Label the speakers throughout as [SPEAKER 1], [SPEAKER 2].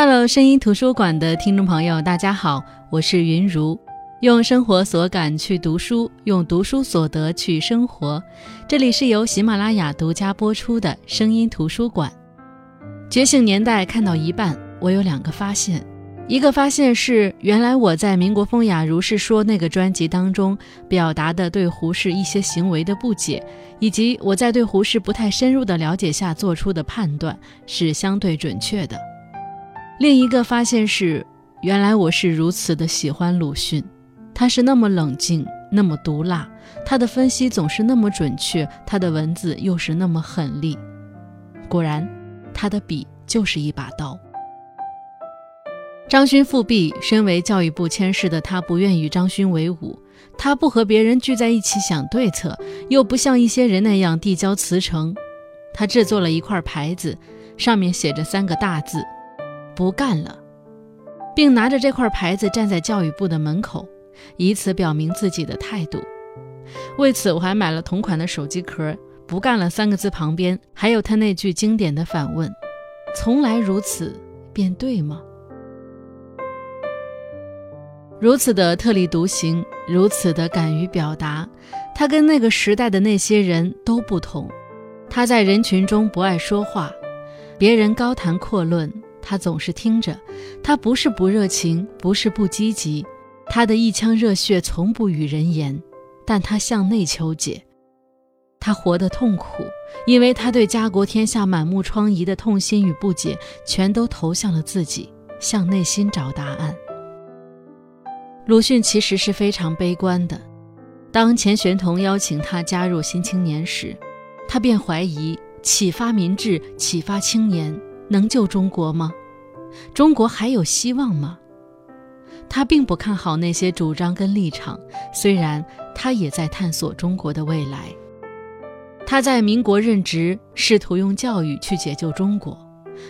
[SPEAKER 1] Hello，声音图书馆的听众朋友，大家好，我是云如，用生活所感去读书，用读书所得去生活。这里是由喜马拉雅独家播出的声音图书馆。觉醒年代看到一半，我有两个发现。一个发现是，原来我在《民国风雅如是说》那个专辑当中表达的对胡适一些行为的不解，以及我在对胡适不太深入的了解下做出的判断是相对准确的。另一个发现是，原来我是如此的喜欢鲁迅，他是那么冷静，那么毒辣，他的分析总是那么准确，他的文字又是那么狠厉。果然，他的笔就是一把刀。张勋复辟，身为教育部佥事的他不愿与张勋为伍，他不和别人聚在一起想对策，又不像一些人那样递交辞呈，他制作了一块牌子，上面写着三个大字：“不干了”，并拿着这块牌子站在教育部的门口，以此表明自己的态度。为此，我还买了同款的手机壳，“不干了”三个字旁边还有他那句经典的反问：“从来如此，便对吗？”如此的特立独行，如此的敢于表达，他跟那个时代的那些人都不同。他在人群中不爱说话，别人高谈阔论，他总是听着。他不是不热情，不是不积极，他的一腔热血从不与人言，但他向内求解。他活得痛苦，因为他对家国天下满目疮痍的痛心与不解，全都投向了自己，向内心找答案。鲁迅其实是非常悲观的。当钱玄同邀请他加入《新青年》时，他便怀疑：启发民智、启发青年，能救中国吗？中国还有希望吗？他并不看好那些主张跟立场，虽然他也在探索中国的未来。他在民国任职，试图用教育去解救中国，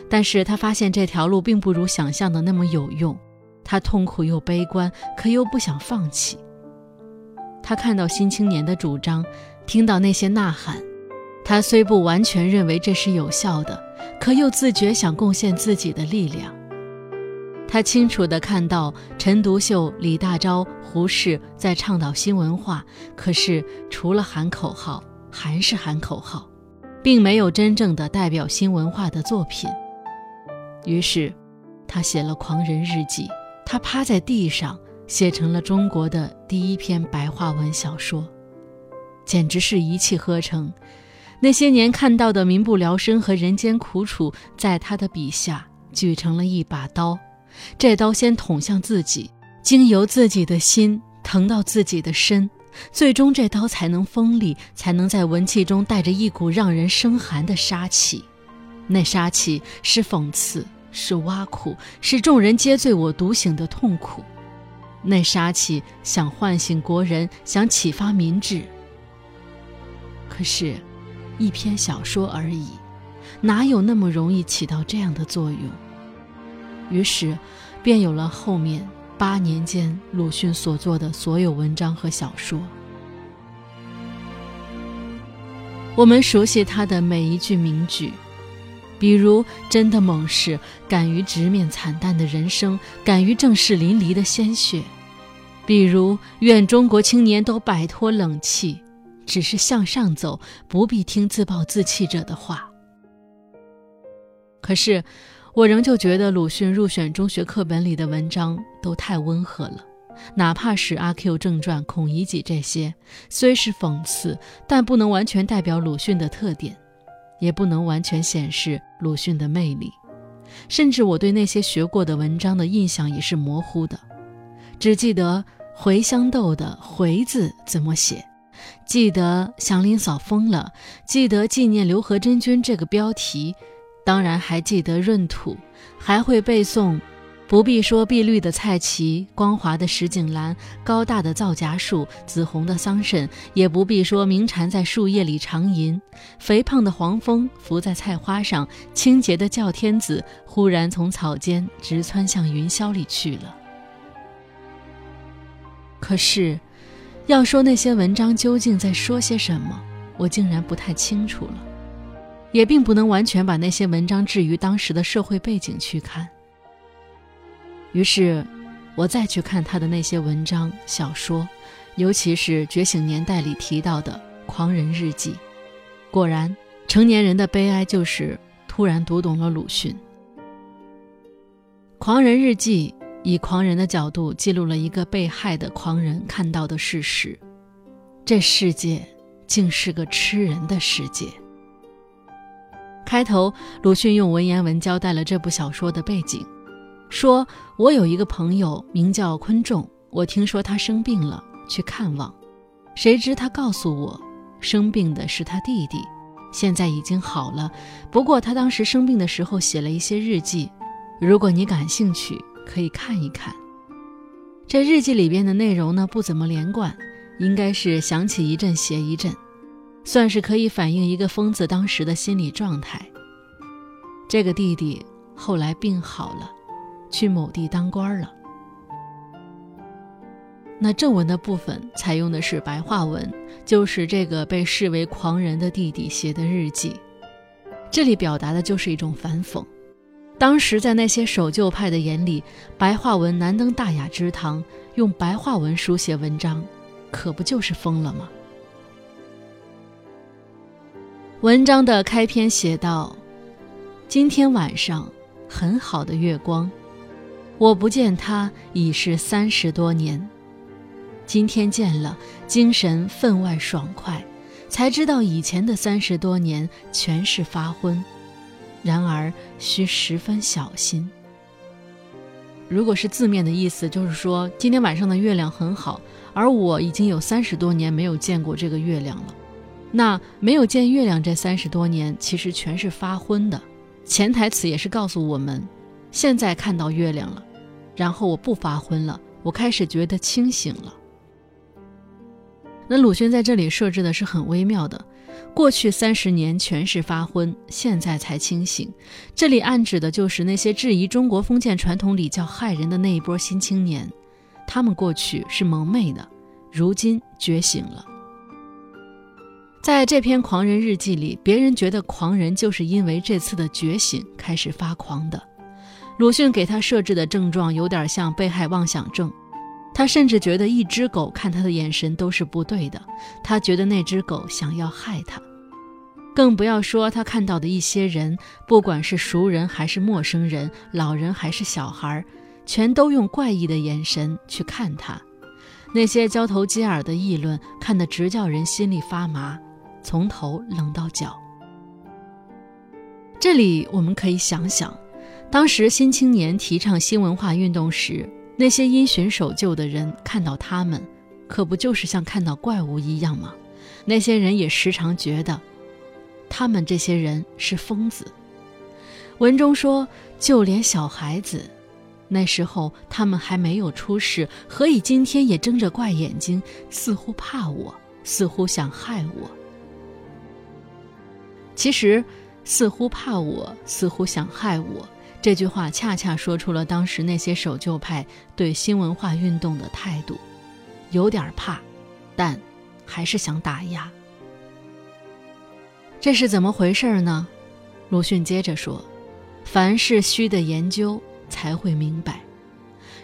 [SPEAKER 1] 但是他发现这条路并不如想象的那么有用。他痛苦又悲观，可又不想放弃。他看到《新青年》的主张，听到那些呐喊，他虽不完全认为这是有效的，可又自觉想贡献自己的力量。他清楚地看到陈独秀、李大钊、胡适在倡导新文化，可是除了喊口号，还是喊口号，并没有真正的代表新文化的作品。于是，他写了《狂人日记》。他趴在地上，写成了中国的第一篇白话文小说，简直是一气呵成。那些年看到的民不聊生和人间苦楚，在他的笔下锯成了一把刀。这刀先捅向自己，经由自己的心疼到自己的身，最终这刀才能锋利，才能在文气中带着一股让人生寒的杀气。那杀气是讽刺。是挖苦，是众人皆醉我独醒的痛苦。那杀气想唤醒国人，想启发民智。可是，一篇小说而已，哪有那么容易起到这样的作用？于是，便有了后面八年间鲁迅所做的所有文章和小说。我们熟悉他的每一句名句。比如，真的猛士敢于直面惨淡的人生，敢于正视淋漓的鲜血；比如，愿中国青年都摆脱冷气，只是向上走，不必听自暴自弃者的话。可是，我仍旧觉得鲁迅入选中学课本里的文章都太温和了，哪怕是《阿 Q 正传》《孔乙己》这些，虽是讽刺，但不能完全代表鲁迅的特点。也不能完全显示鲁迅的魅力，甚至我对那些学过的文章的印象也是模糊的，只记得茴香豆的“茴”字怎么写，记得祥林嫂疯了，记得纪念刘和珍君这个标题，当然还记得闰土，还会背诵。不必说碧绿的菜畦，光滑的石井栏，高大的皂荚树，紫红的桑葚，也不必说鸣蝉在树叶里长吟，肥胖的黄蜂伏在菜花上，清洁的叫天子忽然从草间直窜向云霄里去了。可是，要说那些文章究竟在说些什么，我竟然不太清楚了，也并不能完全把那些文章置于当时的社会背景去看。于是，我再去看他的那些文章、小说，尤其是《觉醒年代》里提到的《狂人日记》。果然，成年人的悲哀就是突然读懂了鲁迅。《狂人日记》以狂人的角度记录了一个被害的狂人看到的事实：这世界竟是个吃人的世界。开头，鲁迅用文言文交代了这部小说的背景，说：“我有一个朋友名叫昆仲，我听说他生病了，去看望，谁知他告诉我。”生病的是他弟弟，现在已经好了。不过他当时生病的时候写了一些日记，如果你感兴趣，可以看一看。这日记里边的内容呢，不怎么连贯，应该是想起一阵写一阵，算是可以反映一个疯子当时的心理状态。这个弟弟后来病好了，去某地当官了。那正文的部分采用的是白话文，就是这个被视为狂人的弟弟写的日记。这里表达的就是一种反讽。当时在那些守旧派的眼里，白话文难登大雅之堂，用白话文书写文章，可不就是疯了吗？文章的开篇写道：“今天晚上很好的月光，我不见他已是三十多年。”今天见了，精神分外爽快，才知道以前的三十多年全是发昏。然而需十分小心。如果是字面的意思，就是说今天晚上的月亮很好，而我已经有三十多年没有见过这个月亮了。那没有见月亮这三十多年，其实全是发昏的。潜台词也是告诉我们，现在看到月亮了，然后我不发昏了，我开始觉得清醒了。那鲁迅在这里设置的是很微妙的，过去三十年全是发昏，现在才清醒。这里暗指的就是那些质疑中国封建传统礼教害人的那一波新青年，他们过去是蒙昧的，如今觉醒了。在这篇狂人日记里，别人觉得狂人就是因为这次的觉醒开始发狂的。鲁迅给他设置的症状有点像被害妄想症。他甚至觉得一只狗看他的眼神都是不对的，他觉得那只狗想要害他，更不要说他看到的一些人，不管是熟人还是陌生人，老人还是小孩，全都用怪异的眼神去看他。那些交头接耳的议论，看得直叫人心里发麻，从头冷到脚。这里我们可以想想，当时新青年提倡新文化运动时。那些因循守旧的人看到他们，可不就是像看到怪物一样吗？那些人也时常觉得，他们这些人是疯子。文中说，就连小孩子，那时候他们还没有出世，何以今天也睁着怪眼睛，似乎怕我，似乎想害我？其实，似乎怕我，似乎想害我。这句话恰恰说出了当时那些守旧派对新文化运动的态度，有点怕，但还是想打压。这是怎么回事呢？鲁迅接着说：“凡是虚的研究才会明白。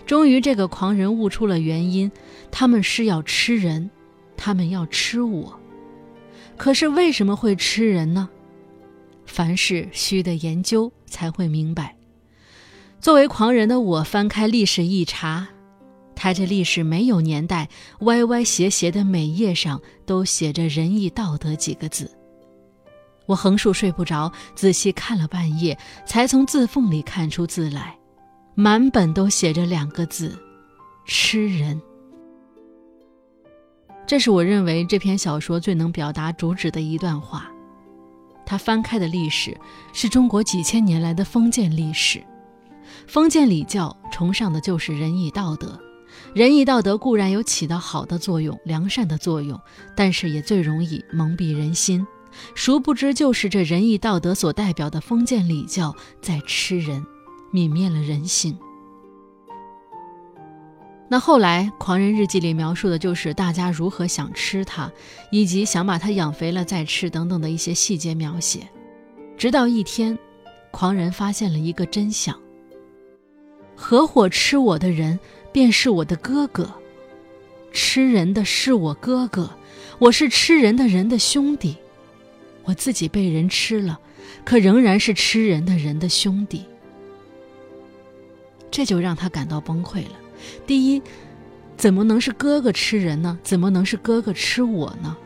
[SPEAKER 1] 终于，这个狂人悟出了原因，他们是要吃人，他们要吃我。可是为什么会吃人呢？凡是虚的研究才会明白。”作为狂人的我，翻开历史一查，他这历史没有年代，歪歪斜斜的每页上都写着“仁义道德”几个字。我横竖睡不着，仔细看了半夜，才从字缝里看出字来，满本都写着两个字：“吃人。”这是我认为这篇小说最能表达主旨的一段话。他翻开的历史是中国几千年来的封建历史。封建礼教崇尚的就是仁义道德，仁义道德固然有起到好的作用、良善的作用，但是也最容易蒙蔽人心。殊不知，就是这仁义道德所代表的封建礼教在吃人，泯灭了人性。那后来，《狂人日记》里描述的就是大家如何想吃他，以及想把他养肥了再吃等等的一些细节描写。直到一天，狂人发现了一个真相。合伙吃我的人便是我的哥哥，吃人的是我哥哥，我是吃人的人的兄弟，我自己被人吃了，可仍然是吃人的人的兄弟。这就让他感到崩溃了。第一，怎么能是哥哥吃人呢？怎么能是哥哥吃我呢？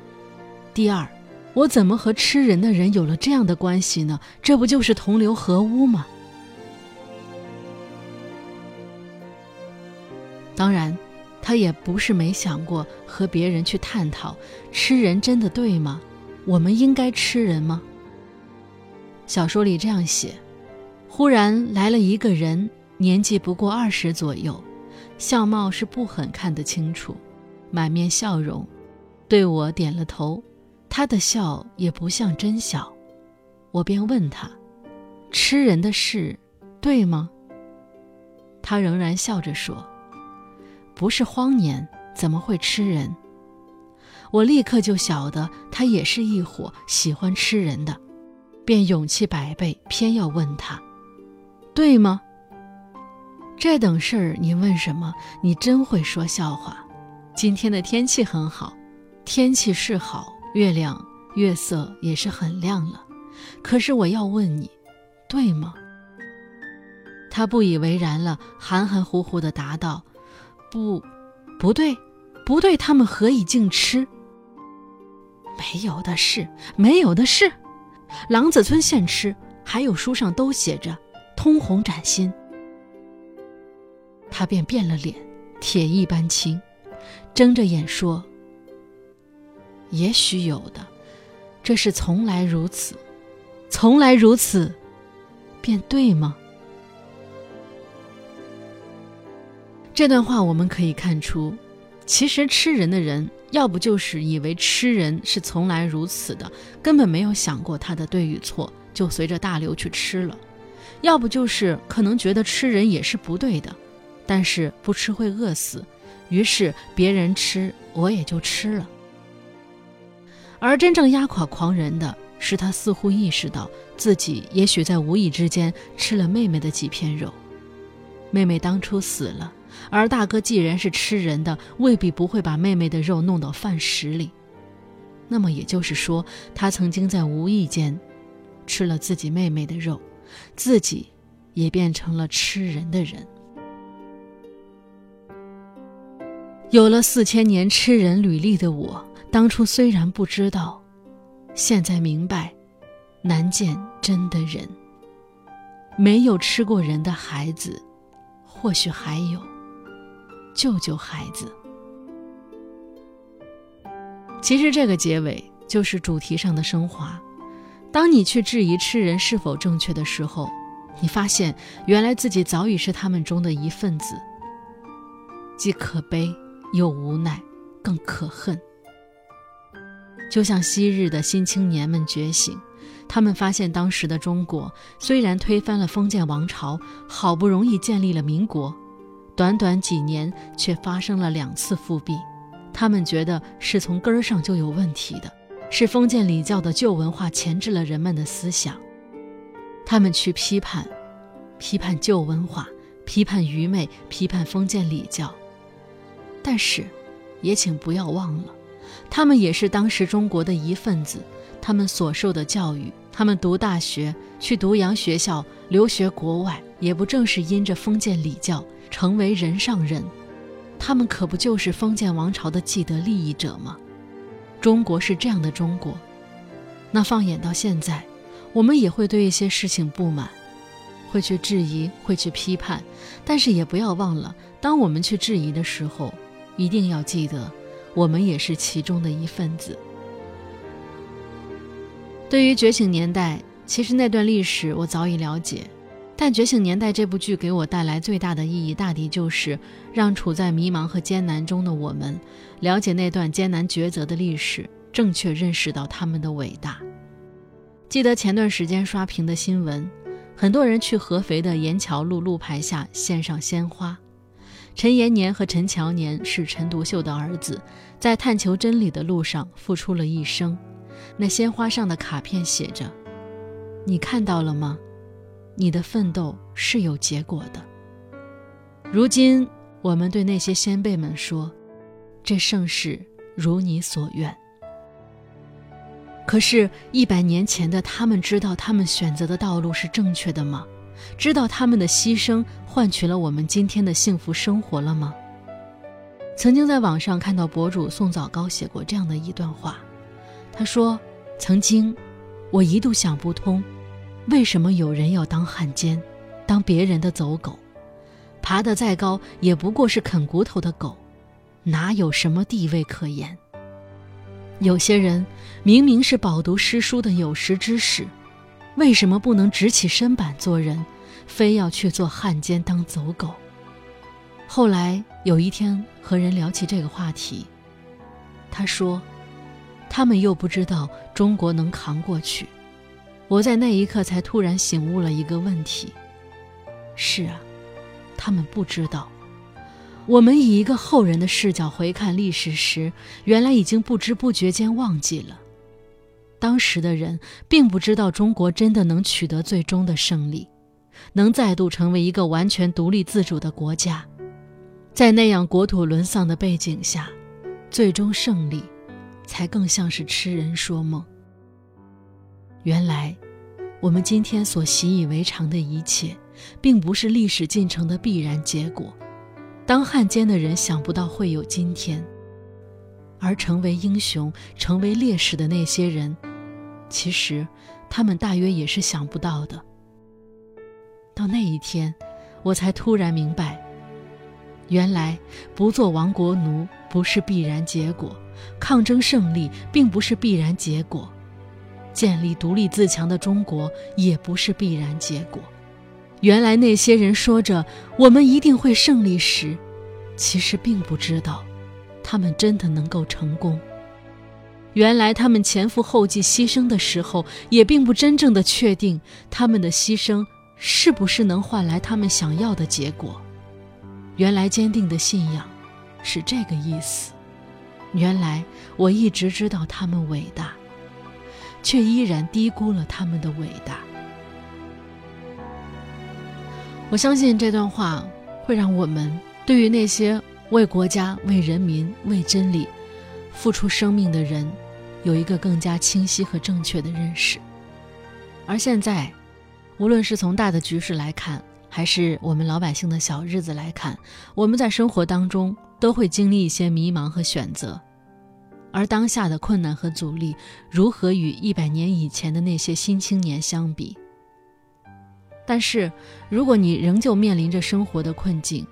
[SPEAKER 1] 第二，我怎么和吃人的人有了这样的关系呢？这不就是同流合污吗？当然，他也不是没想过和别人去探讨：吃人真的对吗？我们应该吃人吗？小说里这样写：忽然来了一个人，年纪不过二十左右。相貌是不很看得清楚，满面笑容，对我点了头。他的笑也不像真笑，我便问他：“吃人的事，对吗？”他仍然笑着说：“不是荒年，怎么会吃人？”我立刻就晓得他也是一伙喜欢吃人的，便勇气百倍，偏要问他：“对吗？”这等事儿你问什么？你真会说笑话。今天的天气很好，天气是好，月亮月色也是很亮了。可是我要问你，对吗？他不以为然了，含含糊糊地答道：“不，不对，不对，他们何以竟吃？没有的事，没有的事。狼子村现吃，还有书上都写着，通红崭新。”他便变了脸，铁一般青，睁着眼说：“也许有的，这是从来如此，从来如此，便对吗？”这段话我们可以看出，其实吃人的人，要不就是以为吃人是从来如此的，根本没有想过他的对与错，就随着大流去吃了；要不就是可能觉得吃人也是不对的。但是不吃会饿死，于是别人吃我也就吃了。而真正压垮狂人的是，他似乎意识到自己也许在无意之间吃了妹妹的几片肉。妹妹当初死了，而大哥既然是吃人的，未必不会把妹妹的肉弄到饭食里。那么也就是说，他曾经在无意间吃了自己妹妹的肉，自己也变成了吃人的人。有了四千年吃人履历的我，当初虽然不知道，现在明白，难见真的人。没有吃过人的孩子，或许还有，救救孩子。其实这个结尾就是主题上的升华。当你去质疑吃人是否正确的时候，你发现原来自己早已是他们中的一份子，既可悲。又无奈，更可恨。就像昔日的新青年们觉醒，他们发现当时的中国虽然推翻了封建王朝，好不容易建立了民国，短短几年却发生了两次复辟。他们觉得是从根儿上就有问题的，是封建礼教的旧文化钳制了人们的思想。他们去批判，批判旧文化，批判愚昧，批判封建礼教。但是，也请不要忘了，他们也是当时中国的一份子。他们所受的教育，他们读大学、去读洋学校、留学国外，也不正是因着封建礼教成为人上人？他们可不就是封建王朝的既得利益者吗？中国是这样的中国。那放眼到现在，我们也会对一些事情不满，会去质疑，会去批判，但是也不要忘了，当我们去质疑的时候。一定要记得，我们也是其中的一份子。对于《觉醒年代》，其实那段历史我早已了解，但《觉醒年代》这部剧给我带来最大的意义，大抵就是让处在迷茫和艰难中的我们，了解那段艰难抉择的历史，正确认识到他们的伟大。记得前段时间刷屏的新闻，很多人去合肥的盐桥路路牌下献上鲜花。陈延年和陈乔年是陈独秀的儿子，在探求真理的路上付出了一生。那鲜花上的卡片写着：“你看到了吗？你的奋斗是有结果的。”如今，我们对那些先辈们说：“这盛世如你所愿。”可是，一百年前的他们知道他们选择的道路是正确的吗？知道他们的牺牲换取了我们今天的幸福生活了吗？曾经在网上看到博主宋早高写过这样的一段话，他说：“曾经，我一度想不通，为什么有人要当汉奸，当别人的走狗。”爬得再高，也不过是啃骨头的狗，哪有什么地位可言？有些人明明是饱读诗书的有识之士，为什么不能直起身板做人，非要去做汉奸当走狗？后来有一天和人聊起这个话题，他说：“他们又不知道中国能扛过去。”我在那一刻才突然醒悟了一个问题：是啊。他们不知道，我们以一个后人的视角回看历史时，原来已经不知不觉间忘记了。当时的人并不知道中国真的能取得最终的胜利，能再度成为一个完全独立自主的国家。在那样国土沦丧的背景下，最终胜利，才更像是痴人说梦。原来，我们今天所习以为常的一切。并不是历史进程的必然结果。当汉奸的人想不到会有今天，而成为英雄、成为烈士的那些人，其实他们大约也是想不到的。到那一天，我才突然明白，原来不做亡国奴不是必然结果，抗争胜利并不是必然结果，建立独立自强的中国也不是必然结果。原来那些人说着“我们一定会胜利”时，其实并不知道，他们真的能够成功。原来他们前赴后继牺牲的时候，也并不真正的确定他们的牺牲是不是能换来他们想要的结果。原来坚定的信仰是这个意思。原来我一直知道他们伟大，却依然低估了他们的伟大。我相信这段话会让我们对于那些为国家、为人民、为真理付出生命的人，有一个更加清晰和正确的认识。而现在，无论是从大的局势来看，还是我们老百姓的小日子来看，我们在生活当中都会经历一些迷茫和选择。而当下的困难和阻力，如何与一百年以前的那些新青年相比？但是，如果你仍旧面临着生活的困境，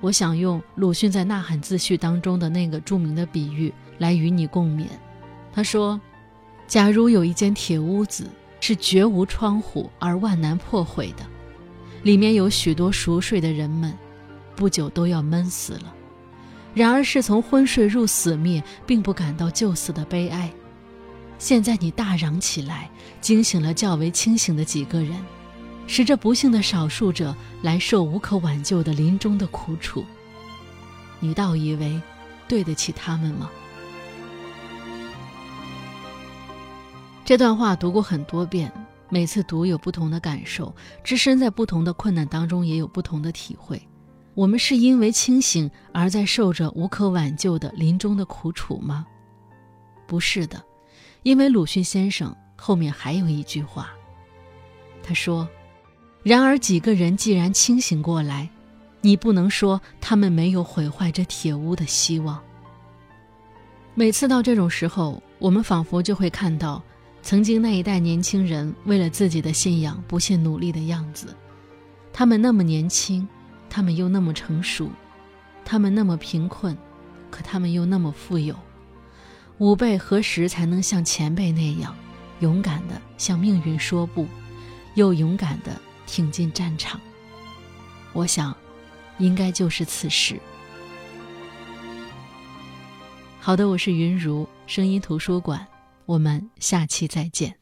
[SPEAKER 1] 我想用鲁迅在《呐喊》自序当中的那个著名的比喻来与你共勉。他说：“假如有一间铁屋子是绝无窗户而万难破毁的，里面有许多熟睡的人们，不久都要闷死了。然而是从昏睡入死灭，并不感到就死的悲哀。现在你大嚷起来，惊醒了较为清醒的几个人。”使这不幸的少数者来受无可挽救的临终的苦楚，你倒以为对得起他们吗？这段话读过很多遍，每次读有不同的感受，置身在不同的困难当中也有不同的体会。我们是因为清醒而在受着无可挽救的临终的苦楚吗？不是的，因为鲁迅先生后面还有一句话，他说。然而，几个人既然清醒过来，你不能说他们没有毁坏这铁屋的希望。每次到这种时候，我们仿佛就会看到曾经那一代年轻人为了自己的信仰不懈努力的样子。他们那么年轻，他们又那么成熟，他们那么贫困，可他们又那么富有。吾辈何时才能像前辈那样，勇敢地向命运说不，又勇敢地？挺进战场，我想，应该就是此时。好的，我是云如声音图书馆，我们下期再见。